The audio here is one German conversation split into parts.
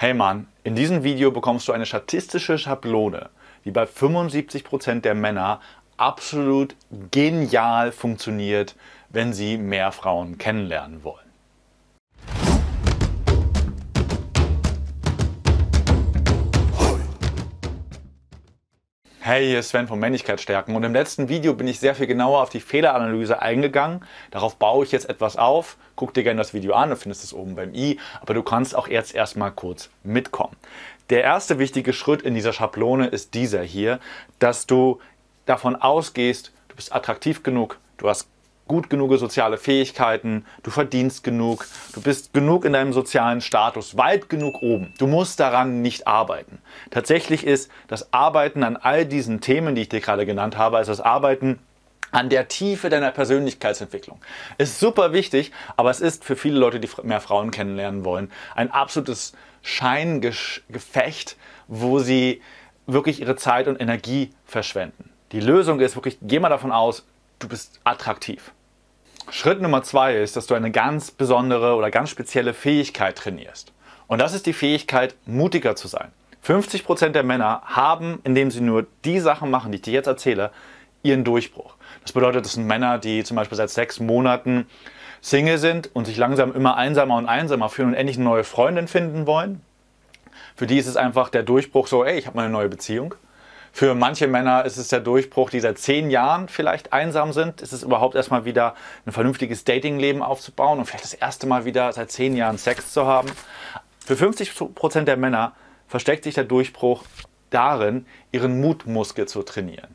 Hey Mann, in diesem Video bekommst du eine statistische Schablone, die bei 75% der Männer absolut genial funktioniert, wenn sie mehr Frauen kennenlernen wollen. Hey, hier ist Sven von Männlichkeitsstärken und im letzten Video bin ich sehr viel genauer auf die Fehleranalyse eingegangen. Darauf baue ich jetzt etwas auf. Guck dir gerne das Video an, du findest es oben beim i, aber du kannst auch jetzt erstmal kurz mitkommen. Der erste wichtige Schritt in dieser Schablone ist dieser hier, dass du davon ausgehst, du bist attraktiv genug, du hast gut genug soziale Fähigkeiten, du verdienst genug, du bist genug in deinem sozialen Status, weit genug oben. Du musst daran nicht arbeiten. Tatsächlich ist das Arbeiten an all diesen Themen, die ich dir gerade genannt habe, also das Arbeiten an der Tiefe deiner Persönlichkeitsentwicklung. Ist super wichtig, aber es ist für viele Leute, die mehr Frauen kennenlernen wollen, ein absolutes Scheingefecht, wo sie wirklich ihre Zeit und Energie verschwenden. Die Lösung ist wirklich, geh mal davon aus, du bist attraktiv. Schritt Nummer zwei ist, dass du eine ganz besondere oder ganz spezielle Fähigkeit trainierst. Und das ist die Fähigkeit, mutiger zu sein. 50% der Männer haben, indem sie nur die Sachen machen, die ich dir jetzt erzähle, ihren Durchbruch. Das bedeutet, das sind Männer, die zum Beispiel seit sechs Monaten Single sind und sich langsam immer einsamer und einsamer fühlen und endlich eine neue Freundin finden wollen. Für die ist es einfach der Durchbruch so, ey, ich habe mal eine neue Beziehung. Für manche Männer ist es der Durchbruch, die seit zehn Jahren vielleicht einsam sind. Ist es überhaupt erstmal wieder ein vernünftiges Datingleben aufzubauen und vielleicht das erste Mal wieder seit zehn Jahren Sex zu haben. Für 50 Prozent der Männer versteckt sich der Durchbruch darin, ihren Mutmuskel zu trainieren.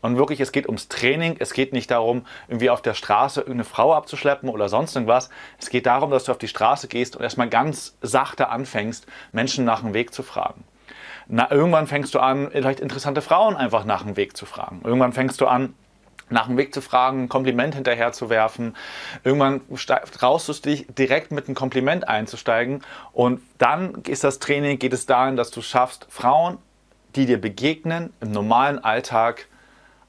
Und wirklich, es geht ums Training. Es geht nicht darum, irgendwie auf der Straße irgendeine Frau abzuschleppen oder sonst irgendwas. Es geht darum, dass du auf die Straße gehst und erstmal ganz sachte anfängst, Menschen nach dem Weg zu fragen. Na, irgendwann fängst du an, vielleicht interessante Frauen einfach nach dem Weg zu fragen. Irgendwann fängst du an, nach dem Weg zu fragen, ein Kompliment hinterher zu werfen. Irgendwann traust du dich direkt mit einem Kompliment einzusteigen. Und dann ist das Training, geht es dahin, dass du schaffst, Frauen, die dir begegnen, im normalen Alltag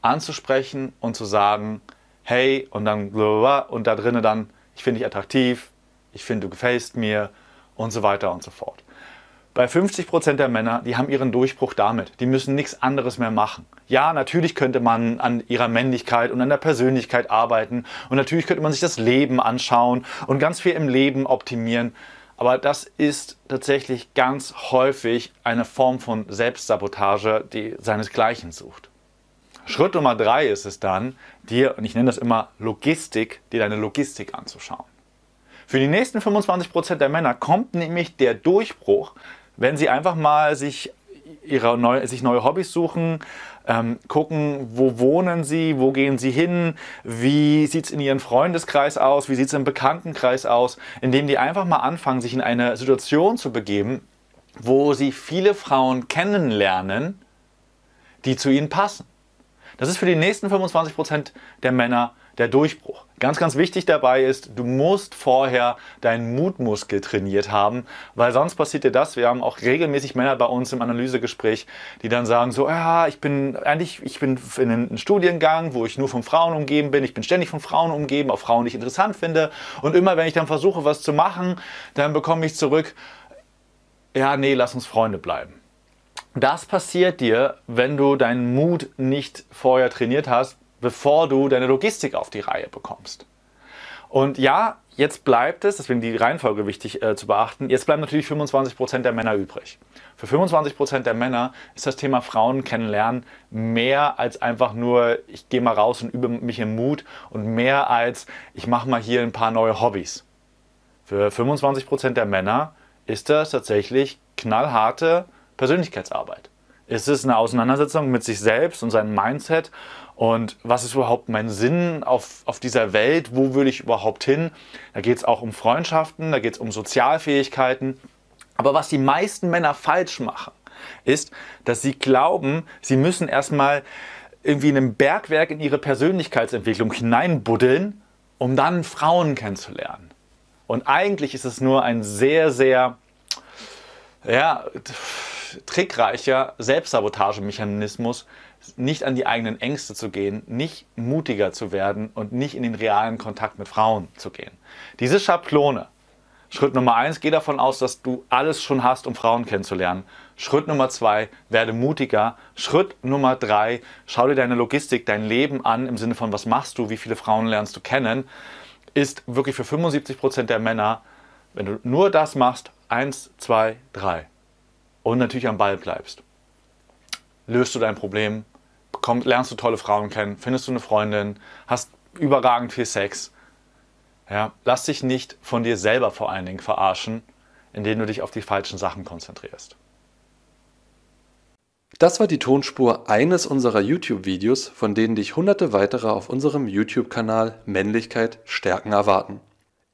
anzusprechen und zu sagen, hey, und dann und da drinnen dann, ich finde dich attraktiv, ich finde, du gefällst mir und so weiter und so fort. Bei 50% der Männer, die haben ihren Durchbruch damit. Die müssen nichts anderes mehr machen. Ja, natürlich könnte man an ihrer Männlichkeit und an der Persönlichkeit arbeiten und natürlich könnte man sich das Leben anschauen und ganz viel im Leben optimieren. Aber das ist tatsächlich ganz häufig eine Form von Selbstsabotage, die seinesgleichen sucht. Schritt Nummer drei ist es dann, dir, und ich nenne das immer Logistik, dir deine Logistik anzuschauen. Für die nächsten 25% der Männer kommt nämlich der Durchbruch, wenn sie einfach mal sich, ihre neu, sich neue Hobbys suchen, ähm, gucken, wo wohnen sie, wo gehen sie hin, wie sieht es in ihrem Freundeskreis aus, wie sieht es im Bekanntenkreis aus, indem die einfach mal anfangen, sich in eine Situation zu begeben, wo sie viele Frauen kennenlernen, die zu ihnen passen. Das ist für die nächsten 25% der Männer der Durchbruch. Ganz, ganz wichtig dabei ist, du musst vorher deinen Mutmuskel trainiert haben, weil sonst passiert dir das. Wir haben auch regelmäßig Männer bei uns im Analysegespräch, die dann sagen so, ja, ich bin eigentlich, ich bin in einen Studiengang, wo ich nur von Frauen umgeben bin. Ich bin ständig von Frauen umgeben, auch Frauen, die ich interessant finde. Und immer wenn ich dann versuche, was zu machen, dann bekomme ich zurück, ja, nee, lass uns Freunde bleiben. Das passiert dir, wenn du deinen Mut nicht vorher trainiert hast, bevor du deine Logistik auf die Reihe bekommst. Und ja, jetzt bleibt es, deswegen die Reihenfolge wichtig äh, zu beachten, jetzt bleiben natürlich 25% der Männer übrig. Für 25% der Männer ist das Thema Frauen kennenlernen mehr als einfach nur, ich gehe mal raus und übe mich im Mut und mehr als, ich mache mal hier ein paar neue Hobbys. Für 25% der Männer ist das tatsächlich knallharte Persönlichkeitsarbeit. Ist es eine Auseinandersetzung mit sich selbst und seinem Mindset und was ist überhaupt mein Sinn auf, auf dieser Welt? Wo will ich überhaupt hin? Da geht es auch um Freundschaften, da geht es um Sozialfähigkeiten. Aber was die meisten Männer falsch machen, ist, dass sie glauben, sie müssen erstmal irgendwie in einem Bergwerk in ihre Persönlichkeitsentwicklung hineinbuddeln, um dann Frauen kennenzulernen. Und eigentlich ist es nur ein sehr, sehr ja, trickreicher Selbstsabotagemechanismus, nicht an die eigenen Ängste zu gehen, nicht mutiger zu werden und nicht in den realen Kontakt mit Frauen zu gehen. Diese Schablone Schritt Nummer eins, geh davon aus, dass du alles schon hast, um Frauen kennenzulernen. Schritt Nummer zwei, werde mutiger. Schritt Nummer drei, schau dir deine Logistik, dein Leben an, im Sinne von, was machst du, wie viele Frauen lernst du kennen, ist wirklich für 75 Prozent der Männer, wenn du nur das machst, eins, zwei, drei und natürlich am Ball bleibst, löst du dein Problem, komm, lernst du tolle Frauen kennen, findest du eine Freundin, hast überragend viel Sex. Ja, lass dich nicht von dir selber vor allen Dingen verarschen, indem du dich auf die falschen Sachen konzentrierst. Das war die Tonspur eines unserer YouTube-Videos, von denen dich hunderte weitere auf unserem YouTube-Kanal Männlichkeit stärken erwarten.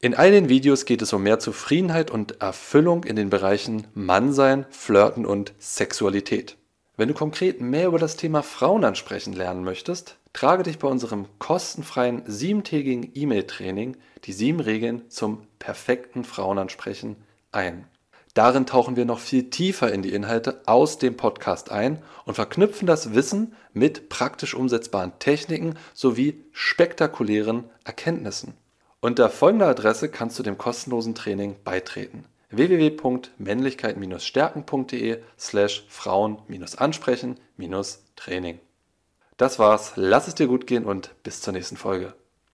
In all den Videos geht es um mehr Zufriedenheit und Erfüllung in den Bereichen Mannsein, Flirten und Sexualität. Wenn du konkret mehr über das Thema Frauen ansprechen lernen möchtest, trage dich bei unserem kostenfreien siebentägigen E-Mail-Training die sieben Regeln zum perfekten Frauenansprechen ein. Darin tauchen wir noch viel tiefer in die Inhalte aus dem Podcast ein und verknüpfen das Wissen mit praktisch umsetzbaren Techniken sowie spektakulären Erkenntnissen. Unter folgender Adresse kannst du dem kostenlosen Training beitreten www.männlichkeit-stärken.de slash Frauen-ansprechen-training. Das war's, lass es dir gut gehen und bis zur nächsten Folge.